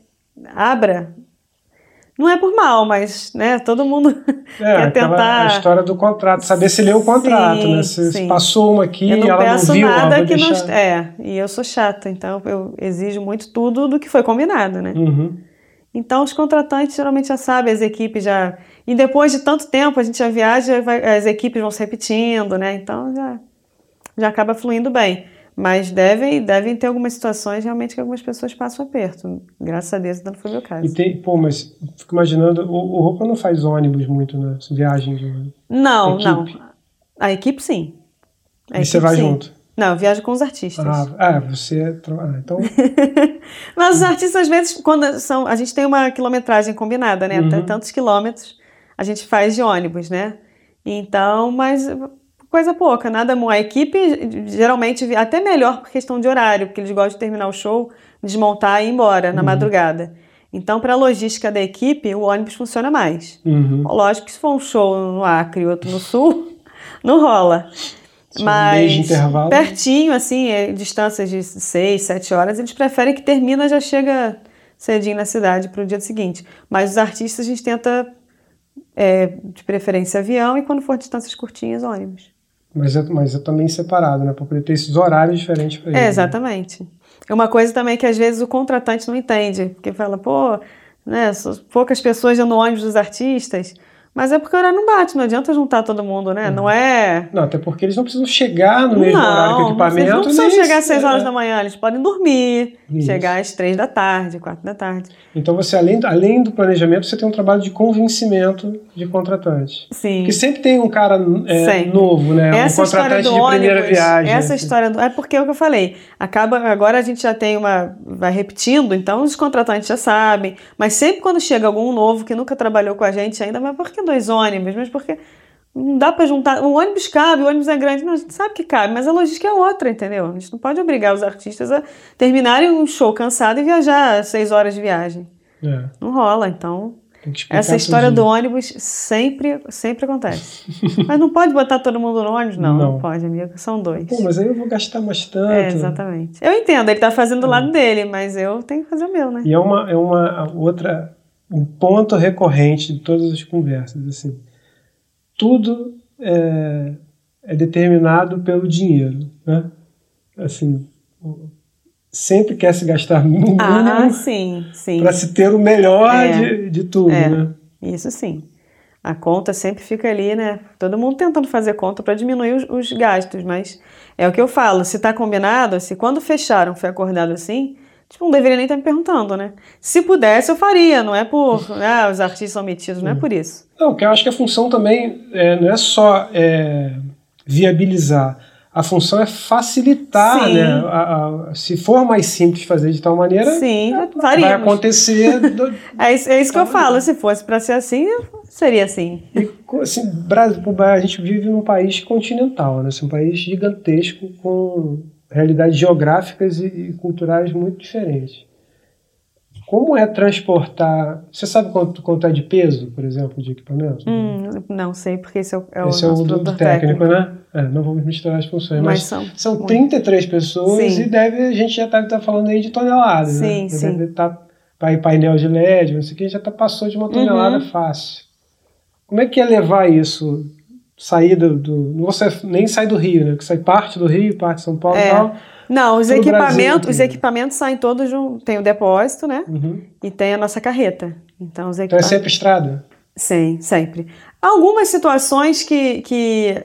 abra, não é por mal, mas né, todo mundo é, quer tentar. A história do contrato, saber se leu o contrato, sim, né? Se, passou uma aqui e ela não viu, nada que deixar... não. É, e eu sou chata, então eu exijo muito tudo do que foi combinado, né? Uhum. Então os contratantes geralmente já sabem, as equipes já. E depois de tanto tempo a gente já viaja, vai, as equipes vão se repetindo, né? Então já, já acaba fluindo bem. Mas devem, devem ter algumas situações realmente que algumas pessoas passam aperto. Graças a Deus, não foi o meu caso. E tem, pô, mas fico imaginando, o, o Roupa não faz ônibus muito, né? Viagem de ônibus. Não, não. A equipe sim. A e equipe, você vai sim. junto? Não, eu viajo com os artistas. Ah, ah você. É ah, então. mas os artistas, às vezes, quando são. A gente tem uma quilometragem combinada, né? Uhum. Tantos quilômetros a gente faz de ônibus, né? Então, mas coisa pouca, nada A equipe geralmente até melhor por questão de horário, porque eles gostam de terminar o show, desmontar e ir embora na uhum. madrugada. Então, para a logística da equipe, o ônibus funciona mais. Uhum. Lógico que se for um show no Acre e outro no Sul, não rola. Mas pertinho, assim, é, distâncias de 6, 7 horas, eles preferem que termina já chega cedinho na cidade para o dia seguinte. Mas os artistas a gente tenta, é, de preferência, avião e quando for distâncias curtinhas, ônibus. Mas é, mas é também separado, né? Para poder ter esses horários diferentes para ele. É, exatamente. É uma coisa também que às vezes o contratante não entende, porque fala, pô, né, poucas pessoas no ônibus dos artistas. Mas é porque o horário não bate, não adianta juntar todo mundo, né? Uhum. Não é. Não, até porque eles não precisam chegar no mesmo não, horário que o equipamento. Eles não precisam chegar às 6 horas é. da manhã, eles podem dormir, Isso. chegar às 3 da tarde, 4 da tarde. Então você, além, além do planejamento, você tem um trabalho de convencimento de contratante. Sim. Porque sempre tem um cara é, novo, né? Essa um contratante de ônibus, primeira viagem. Essa assim. história do. É porque é o que eu falei. Acaba, agora a gente já tem uma. Vai repetindo, então os contratantes já sabem. Mas sempre quando chega algum novo que nunca trabalhou com a gente ainda, mas por que dois ônibus? mas porque não dá para juntar. O ônibus cabe, o ônibus é grande, não, a gente sabe que cabe, mas a logística é outra, entendeu? A gente não pode obrigar os artistas a terminarem um show cansado e viajar seis horas de viagem. É. Não rola, então. Essa história do ônibus sempre, sempre acontece. mas não pode botar todo mundo no ônibus? Não, não, não pode, amigo. São dois. Pô, mas aí eu vou gastar mais tanto. É, exatamente. Eu entendo, ele tá fazendo do é. lado dele, mas eu tenho que fazer o meu, né? E é uma, é uma outra. Um ponto recorrente de todas as conversas, assim tudo é, é determinado pelo dinheiro, né? Assim, sempre quer se gastar mínimo ah, para se ter o melhor é, de, de tudo, é, né? Isso sim. A conta sempre fica ali, né? Todo mundo tentando fazer conta para diminuir os, os, gastos, mas é o que eu falo, se está combinado, se quando fecharam foi acordado assim, Tipo, não deveria nem estar me perguntando, né? Se pudesse, eu faria, não é por. Ah, os artistas são metidos, não é por isso. Não, porque eu acho que a função também é, não é só é, viabilizar. A função é facilitar, Sim. né? A, a, se for mais simples fazer de tal maneira, Sim, é, vai acontecer. Do... é, isso, é isso que eu falo. Se fosse para ser assim, seria assim. E, assim Brasil, a gente vive num país continental, né? Assim, um país gigantesco com realidades geográficas e, e culturais muito diferentes. como é transportar. Você sabe quanto, quanto é de peso, por exemplo, de equipamento? Hum, não sei, porque esse é o, é esse o é o do, técnico, técnico, né? É, não vamos misturar as funções, mas, mas são, são 33 pessoas sim. e deve, a gente já está tá falando aí de toneladas, sim, né? Sim, Deve estar tá, painel de LED, não sei o que, já tá, passou de uma tonelada uhum. fácil. Como é que é levar isso? Sair do, do. Não você nem sai do Rio, né? Porque sai parte do Rio, parte de São Paulo é. e tal. Não, os equipamentos, os equipamentos saem todos de um, tem o depósito, né? Uhum. E tem a nossa carreta. Então, os então é sempre estrada? Sim, sempre. Algumas situações que, que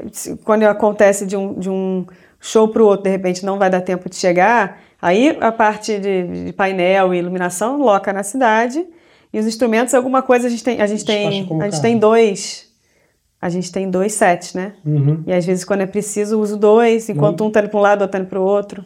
quando acontece de um, de um show para o outro, de repente não vai dar tempo de chegar, aí a parte de, de painel e iluminação loca na cidade. E os instrumentos, alguma coisa a gente tem, a gente tem, a gente tem dois a gente tem dois sets, né? Uhum. E às vezes, quando é preciso, uso dois, enquanto uhum. um tá indo para um lado, outro tá indo para o outro.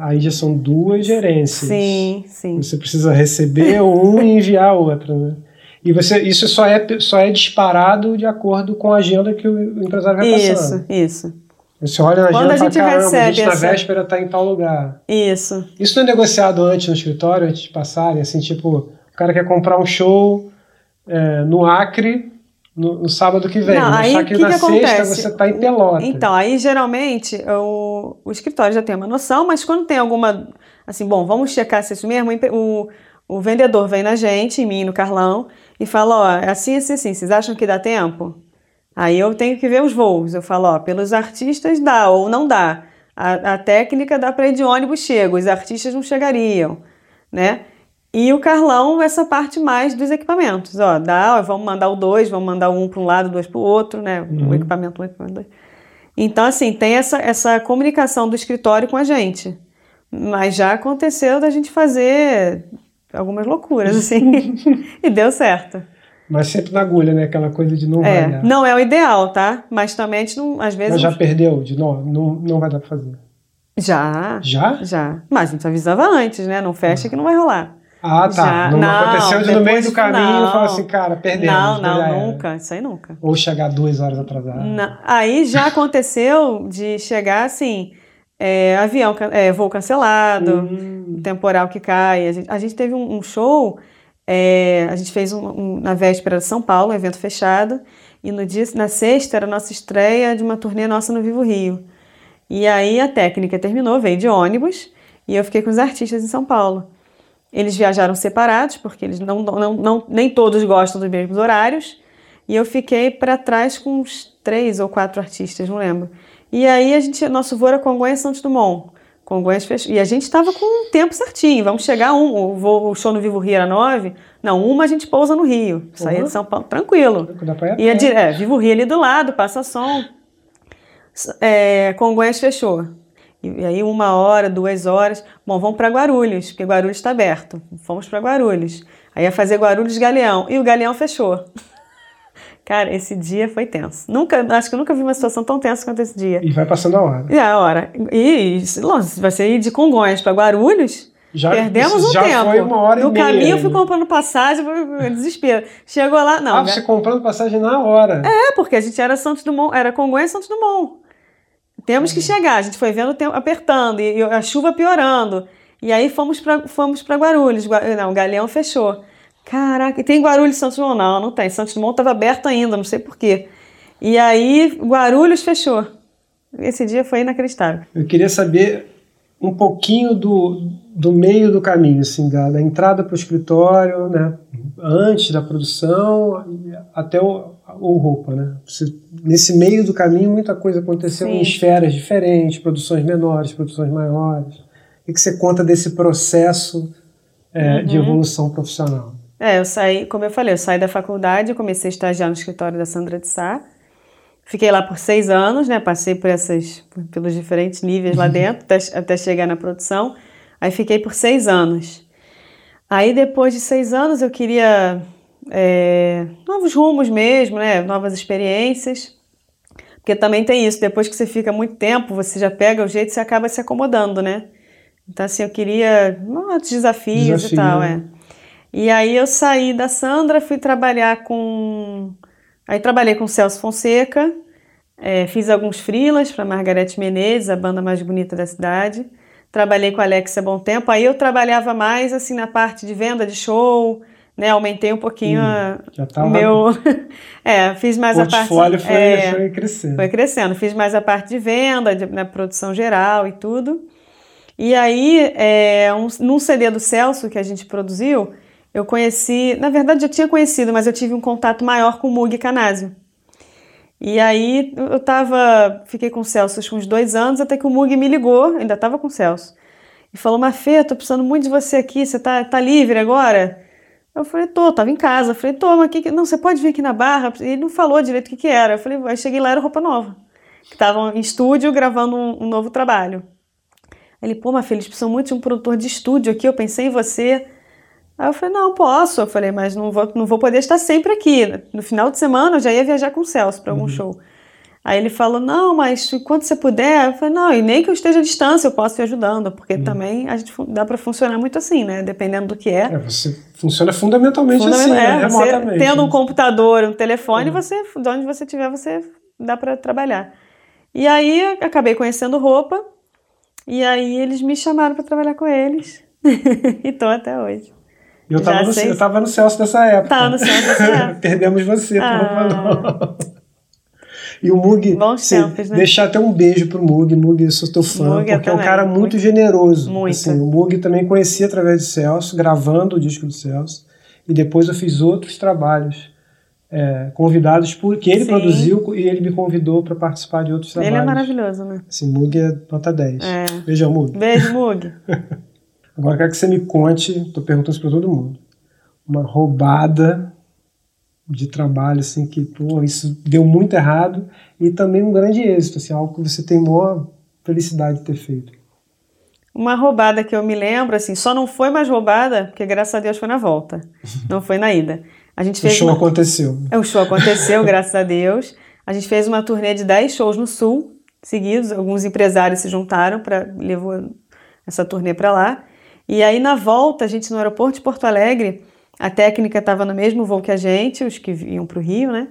Aí já são duas gerências. Sim, sim. Você precisa receber um e enviar outra, né? E você, isso só é, só é disparado de acordo com a agenda que o empresário vai isso, passando. Isso, isso. Você olha na Quando agenda a gente fala, recebe a gente essa... na véspera está em tal lugar. Isso. Isso não é negociado antes no escritório, antes de passarem? Assim, tipo, o cara quer comprar um show é, no Acre no, no, sábado que vem. Não, aí, só que, que na que sexta acontece? você está em Pelota. Então, aí geralmente o, o escritório já tem uma noção, mas quando tem alguma. Assim, bom, vamos checar se é isso mesmo. O, o vendedor vem na gente, em mim, no Carlão, e fala: ó, é assim, assim, assim, vocês acham que dá tempo? Aí eu tenho que ver os voos. Eu falo: ó, pelos artistas dá ou não dá. A, a técnica dá para ir de ônibus chega, os artistas não chegariam, né? E o Carlão, essa parte mais dos equipamentos. Ó, dá, ó, vamos mandar o dois, vamos mandar um para um lado, dois para o outro, né? Uhum. O equipamento, um equipamento, dois. Então, assim, tem essa, essa comunicação do escritório com a gente. Mas já aconteceu da gente fazer algumas loucuras, assim. e deu certo. Mas sempre na agulha, né? Aquela coisa de não é, vai dar. Não é o ideal, tá? Mas também a gente não, às vezes. Mas já perdeu de não, não, não vai dar para fazer. Já. Já? Já. Mas a gente avisava antes, né? Não fecha ah. que não vai rolar. Ah, tá. Já, não, não, aconteceu de no meio do caminho falar assim, cara, perdemos. Não, não, nunca. Isso aí nunca. Ou chegar duas horas atrasado. Não. Aí já aconteceu de chegar assim, é, avião, é, voo cancelado, hum. temporal que cai. A gente, a gente teve um, um show, é, a gente fez um, um, na véspera de São Paulo, um evento fechado, e no dia, na sexta era a nossa estreia de uma turnê nossa no Vivo Rio. E aí a técnica terminou, veio de ônibus, e eu fiquei com os artistas em São Paulo. Eles viajaram separados, porque eles não, não, não, nem todos gostam dos mesmos horários. E eu fiquei para trás com uns três ou quatro artistas, não lembro. E aí a gente, nosso voo era Congonhas Santos Dumont. Congonhas fech... E a gente estava com o tempo certinho. Vamos chegar um, o, voo, o show no Vivo Rio era nove. Não, uma a gente pousa no Rio. Saía uhum. de São Paulo, tranquilo. É, é, Vivo Rio ali do lado, passa som. É, Congonhas fechou. E aí uma hora, duas horas, bom, vamos para Guarulhos, porque Guarulhos está aberto. Fomos para Guarulhos. Aí ia fazer Guarulhos Galeão e o Galeão fechou. Cara, esse dia foi tenso. Nunca, acho que eu nunca vi uma situação tão tensa quanto esse dia. E vai passando a hora. E a hora. E, se você ir de Congonhas para Guarulhos, já, Perdemos um já tempo. Foi uma hora no e meia, caminho eu né? fui comprando passagem, desespero. Chegou lá, não. Ah, você comprando passagem na hora. É, porque a gente era Santos Dumont, era Congonhas Santos Dumont. Temos que chegar. A gente foi vendo o tempo apertando e a chuva piorando. E aí fomos para fomos Guarulhos. Não, o Galeão fechou. Caraca, e tem Guarulhos Santos Dumont? Não, não tem. Santos Dumont estava aberto ainda, não sei porquê. E aí Guarulhos fechou. Esse dia foi inacreditável. Eu queria saber um pouquinho do, do meio do caminho, assim, da, da entrada para o escritório, né? Antes da produção até o, ou roupa, né? Você, nesse meio do caminho, muita coisa aconteceu Sim. em esferas diferentes, produções menores, produções maiores. O que você conta desse processo é, uhum. de evolução profissional? É, eu saí, como eu falei, eu saí da faculdade, comecei a estagiar no escritório da Sandra de Sá. Fiquei lá por seis anos, né? Passei por essas, pelos diferentes níveis lá dentro, até, até chegar na produção. Aí fiquei por seis anos. Aí depois de seis anos eu queria é, novos rumos mesmo, né? novas experiências. Porque também tem isso, depois que você fica muito tempo, você já pega o jeito e você acaba se acomodando, né? Então, assim, eu queria outros desafios Desafio, e tal, né? é. E aí eu saí da Sandra, fui trabalhar com. Aí trabalhei com o Celso Fonseca, é, fiz alguns frilas para Margarete Menezes, a banda mais bonita da cidade. trabalhei com a Alex há bom tempo. Aí eu trabalhava mais assim na parte de venda de show, né? Aumentei um pouquinho hum, já tava... o meu. é, fiz mais a parte. O foi, é, foi crescendo. Foi crescendo. Fiz mais a parte de venda, de, na produção geral e tudo. E aí, é, um, num CD do Celso que a gente produziu, eu conheci. Na verdade, eu tinha conhecido, mas eu tive um contato maior com o Mug Canásio. E aí eu tava, fiquei com o Celso uns dois anos, até que o Mug me ligou, ainda tava com o Celso, e falou, Mafê, tô precisando muito de você aqui, você tá, tá livre agora? Eu falei, tô, tava em casa. Eu falei, tô, mas que, não, você pode vir aqui na barra? Ele não falou direito o que que era. Eu falei, aí cheguei lá, era roupa nova. Que estavam em estúdio gravando um, um, novo trabalho. Ele, pô, Mafê, eles precisam muito de um produtor de estúdio aqui, eu pensei em você. Aí eu falei, não, posso. Eu falei, mas não vou, não vou poder estar sempre aqui. No final de semana eu já ia viajar com o Celso para algum uhum. show. Aí ele falou, não, mas quando você puder, eu falei, não, e nem que eu esteja à distância, eu posso ir ajudando, porque uhum. também a gente dá para funcionar muito assim, né? Dependendo do que é. é você funciona fundamentalmente Fundament assim, né? é, remotamente. tendo um computador, um telefone, uhum. você, de onde você estiver, você dá para trabalhar. E aí acabei conhecendo roupa, e aí eles me chamaram para trabalhar com eles. e tô até hoje. Eu estava no, eu tava no Celso dessa época. Tava no Celso dessa época. Perdemos você, ah. E o Mug, tempos, né? deixar até um beijo pro Mug, Mug, eu sou teu fã, Mug porque é um cara muito, muito generoso. Muito. Assim, o Mug também conheci através do Celso, gravando o disco do Celso, e depois eu fiz outros trabalhos é, convidados por que ele Sim. produziu e ele me convidou para participar de outros trabalhos. Ele é maravilhoso, né? Assim, Mug é nota 10. É. Beijão, Mug. Beijo, Mug. Agora eu quero que você me conte, estou perguntando isso para todo mundo, uma roubada de trabalho assim que pô, isso deu muito errado e também um grande êxito, assim, algo que você tem maior felicidade de ter feito. Uma roubada que eu me lembro, assim, só não foi mais roubada, porque graças a Deus foi na volta, não foi na ida. A gente fez o show uma... aconteceu. É, o show aconteceu, graças a Deus. A gente fez uma turnê de 10 shows no Sul, seguidos. Alguns empresários se juntaram para levar essa turnê para lá. E aí, na volta, a gente no aeroporto de Porto Alegre, a técnica estava no mesmo voo que a gente, os que iam para o Rio, né?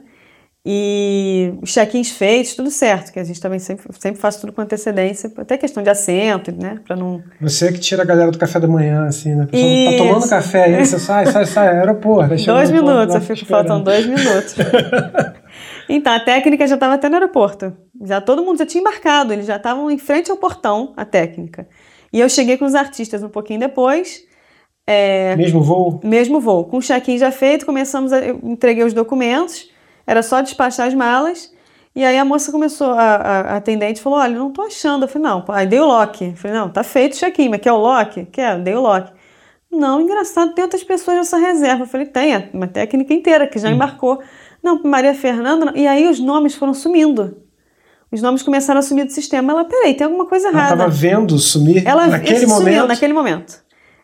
E os check-ins feitos, tudo certo, que a gente também sempre, sempre faz tudo com antecedência, até questão de assento, né? Para não. Você que tira a galera do café da manhã, assim, né? A pessoa tá tomando café aí, você sai, sai, sai, aeroporto. Dois minutos, eu fico esperando. faltam dois minutos. então, a técnica já estava até no aeroporto. Já todo mundo já tinha embarcado, eles já estavam em frente ao portão, a técnica. E eu cheguei com os artistas um pouquinho depois. É, mesmo voo? Mesmo voo. Com o check-in já feito, começamos a. Entreguei os documentos, era só despachar as malas. E aí a moça começou, a, a, a atendente falou: Olha, não tô achando. Eu falei: Não, aí dei o lock. Eu falei: Não, tá feito o check-in, mas quer o lock? Quer? Dei o lock. Não, engraçado, tem outras pessoas nessa reserva. Eu falei: Tem, é uma técnica inteira que já hum. embarcou. Não, Maria Fernanda. Não. E aí os nomes foram sumindo os nomes começaram a sumir do sistema. Ela, peraí, tem alguma coisa errada. Ela estava vendo sumir ela, naquele momento? Sumiu, naquele momento.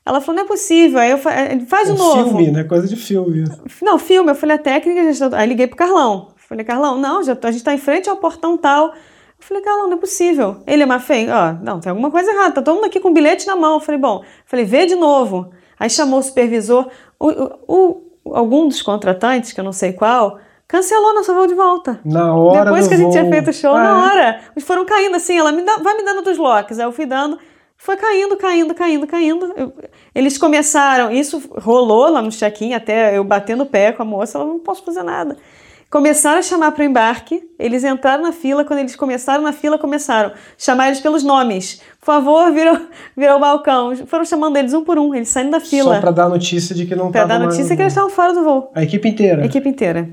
Ela falou, não é possível. Aí eu falei, faz de é novo. Filme, né? Coisa de filme. Não, filme. Eu falei, a técnica já. Aí liguei pro Carlão. Falei, Carlão, não, já, a gente está em frente ao portão tal. Eu falei, Carlão, não é possível. Ele é Mafei, ó, não, tem alguma coisa errada. Tá todo mundo aqui com bilhete na mão. Eu falei, bom, falei, vê de novo. Aí chamou o supervisor. O, o, o, algum dos contratantes, que eu não sei qual, cancelou nosso voo de volta. Na hora Depois que a gente voo. tinha feito o show, ah, na é? hora. Eles foram caindo assim, ela me dá, vai me dando dos locks. Aí eu fui dando, foi caindo, caindo, caindo, caindo. Eu, eles começaram, isso rolou lá no check-in, até eu batendo o pé com a moça, ela não posso fazer nada. Começaram a chamar para o embarque, eles entraram na fila, quando eles começaram na fila, começaram a chamar eles pelos nomes. Por favor, vira, vira o balcão. Foram chamando eles um por um, eles saindo da fila. Só para dar notícia de que não Para dar notícia que eles estavam fora do voo. A equipe inteira? A equipe inteira.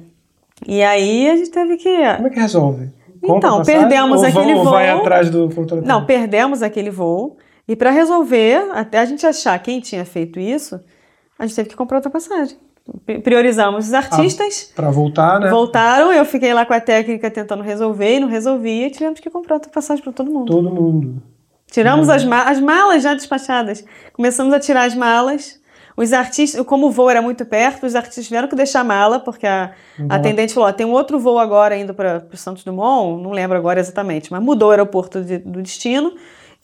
E aí a gente teve que. Como é que resolve? Compra então, perdemos aquele voo. Ou vai atrás do? Não, perdemos aquele voo. E para resolver, até a gente achar quem tinha feito isso, a gente teve que comprar outra passagem. Priorizamos os artistas. Ah, para voltar, né? Voltaram, eu fiquei lá com a técnica tentando resolver e não resolvia. E tivemos que comprar outra passagem para todo mundo. Todo mundo. Tiramos as, ma as malas já despachadas. Começamos a tirar as malas. Os artistas, como o voo era muito perto, os artistas tiveram que deixar a mala, porque a, uhum. atendente falou: tem um outro voo agora indo para o Santos Dumont, não lembro agora exatamente, mas mudou o aeroporto de, do destino.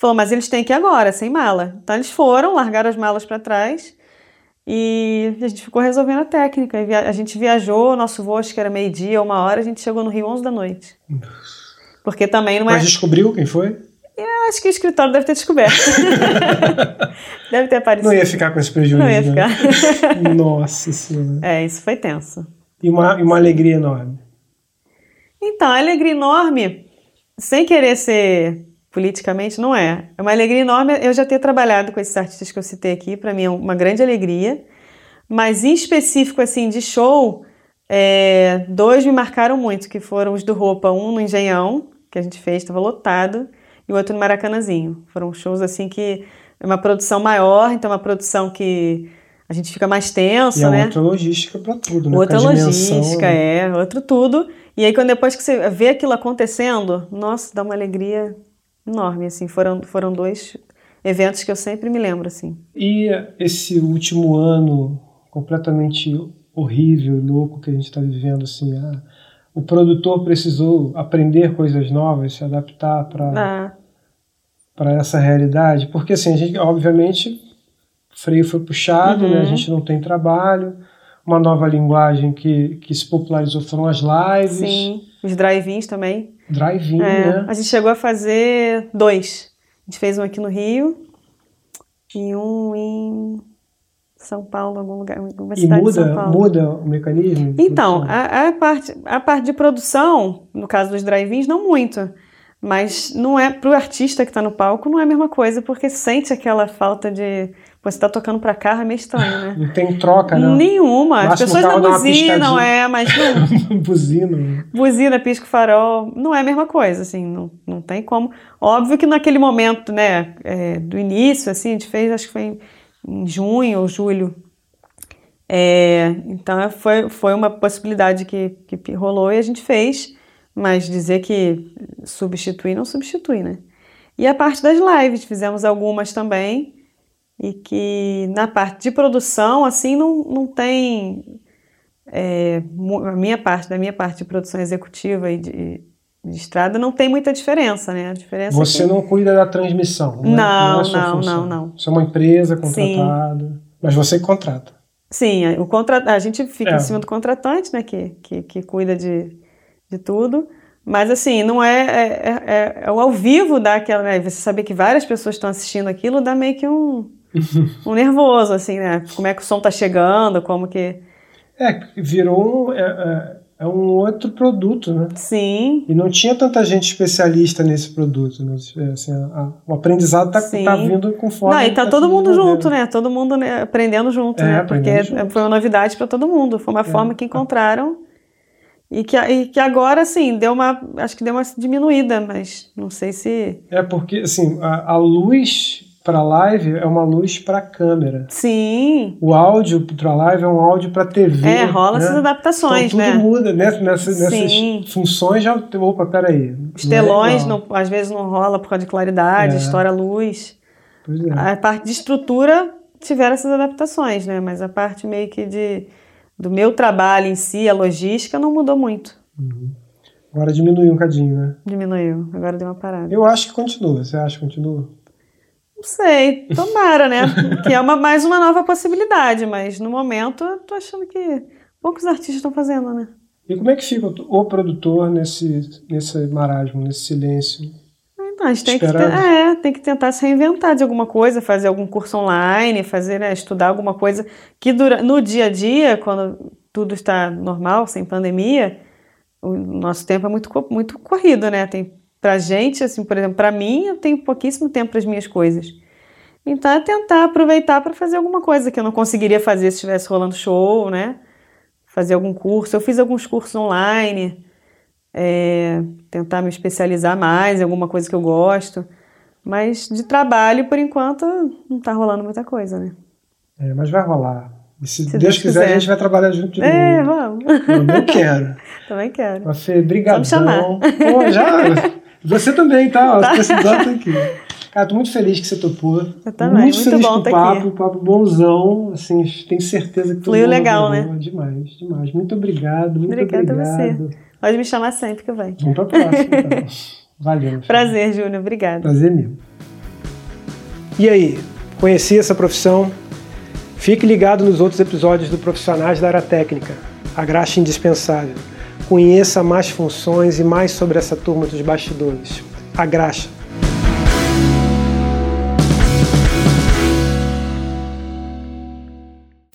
Falou, mas eles têm que ir agora, sem mala. Então eles foram, largaram as malas para trás e a gente ficou resolvendo a técnica. A gente viajou, nosso voo acho que era meio-dia, uma hora, a gente chegou no Rio 11 da noite. Porque também não é. Mas descobriu quem foi? É, Acho que o escritório deve ter descoberto. deve ter aparecido. Não ia ficar com esse prejuízo. Não ia né? ficar. Nossa Senhora. É, isso foi tenso. E uma, e uma alegria enorme. Então, a alegria enorme, sem querer ser politicamente, não é. É uma alegria enorme eu já ter trabalhado com esses artistas que eu citei aqui, para mim é uma grande alegria. Mas em específico, assim, de show, é, dois me marcaram muito, que foram os do Roupa, um no Engenhão, que a gente fez, estava lotado, e o outro no Maracanãzinho. Foram shows assim que é uma produção maior, então é uma produção que a gente fica mais tenso, e é né? outra logística para tudo, né? Outra dimensão, logística, né? é, outro tudo. E aí quando depois que você vê aquilo acontecendo, nossa, dá uma alegria enorme, assim. Foram, foram dois eventos que eu sempre me lembro, assim. E esse último ano completamente horrível, louco que a gente está vivendo, assim, ah, o produtor precisou aprender coisas novas, se adaptar para Ah, para essa realidade, porque assim, a gente, obviamente, o freio foi puxado, né? a Uhum. gente não tem trabalho, uma nova linguagem que, que se popularizou foram as lives, sim. Os drive-ins também. Drive-in, É, né? A gente chegou a fazer dois. A gente fez um aqui no Rio e um em São Paulo, algum lugar, alguma E cidade de São muda, Paulo. muda o mecanismo? Então, a, a parte, a parte de produção, no caso dos drive-ins, não muito. Mas não é pro artista que está no palco, não é a mesma coisa, porque sente aquela falta de. Você tá tocando pra cá, é meio estranho, né? não tem troca, né? Nenhuma. As pessoas carro não buzinam, é, mas não, Buzina. buzina, pisca o farol, não é a mesma coisa, assim, não, não tem como. Óbvio que naquele momento, né, é, do início, assim, a gente fez, acho que foi em, em junho ou julho. É, então foi, foi uma possibilidade que, que rolou e a gente fez, mas dizer que substituir não substitui, né? E a parte das lives, fizemos algumas também, e que na parte de produção, assim, não, não tem é, a minha parte, da minha parte de produção executiva e de, de estrada, não tem muita diferença, né? A diferença é Você que... não cuida da transmissão, né? Não, é não, função. não, não. Você é uma empresa Sim. contratada, mas você contrata. Sim, o contra... a gente fica É. em cima do contratante, né? Que, que, que cuida de, de tudo. Mas assim, não é, é, é, é o ao vivo dá aquela, né? Você saber que várias pessoas estão assistindo aquilo dá meio que um, um nervoso, assim, né? Como é que o som tá chegando, como que. É, virou um, é, é- é um outro produto, né? Sim, E não tinha tanta gente especialista nesse produto. Né? Assim, a- a- o aprendizado Sim. tá vindo conforme. Não, e tá ele todo mundo junto, né? Todo mundo né, aprendendo junto, É, né? Porque junto. foi uma novidade para todo mundo. Foi uma forma que encontraram e que, e que agora, assim, deu uma. Acho que deu uma diminuída, mas não sei se. É porque assim, a, a luz para live é uma luz para câmera. Sim. O áudio para live é um áudio para TV. É, rola né? essas adaptações, então, tudo né? muda né? nessas, funções já. Opa, peraí. Os é telões, não- às vezes, não rola por causa de claridade, É. estoura a luz. Pois é. A parte de estrutura tiveram essas adaptações, né? Mas a parte meio que de, do meu trabalho em si, a logística, não mudou muito. Agora diminuiu um cadinho, né? Diminuiu. Agora deu uma parada. Eu acho que continua. Você acha que continua? Não sei, tomara, né? que é uma, mais uma nova possibilidade, mas no momento eu tô achando que poucos artistas estão fazendo, né? E como é que fica o, produtor nesse, nesse marasmo, nesse silêncio? Então, a gente tem que, é, tem que tentar se reinventar de alguma coisa, fazer algum curso online, fazer, né, estudar alguma coisa que dura, no dia a dia, quando tudo está normal, sem pandemia, o nosso tempo é muito, muito corrido, né? Tem pra gente, assim, por exemplo, pra mim, eu tenho pouquíssimo tempo para as minhas coisas. Então é tentar aproveitar para fazer alguma coisa que eu não conseguiria fazer se estivesse rolando show, né? Fazer algum curso. Eu fiz alguns cursos online, é, tentar me especializar mais em alguma coisa que eu gosto. Mas de trabalho, por enquanto, não tá rolando muita coisa, né? É, mas vai rolar. E se, Se Deus, Deus quiser, quiser. a gente vai trabalhar junto de É, novo. vamos. Eu, eu quero. Também quero. Mas, Fê, brigadão. Só me chamar. Pô, já. Você também, tá? Se precisar, tá aqui. Cara, tô muito feliz que você topou. Eu também, muito feliz bom com o tá papo, aqui. um papo bonzão. Assim, tenho certeza que Fluiu mundo legal, adorou. Demais, demais. Muito obrigado, muito Obrigada a obrigado. você. Pode me chamar sempre que vai. Vamos pra próxima, então. Valeu. Prazer, Júnior. Obrigada. Prazer meu. E aí, conheci essa profissão? Fique ligado nos outros episódios do Profissionais da Área Técnica, a graxa indispensável. Conheça mais funções e mais sobre essa turma dos bastidores. A graxa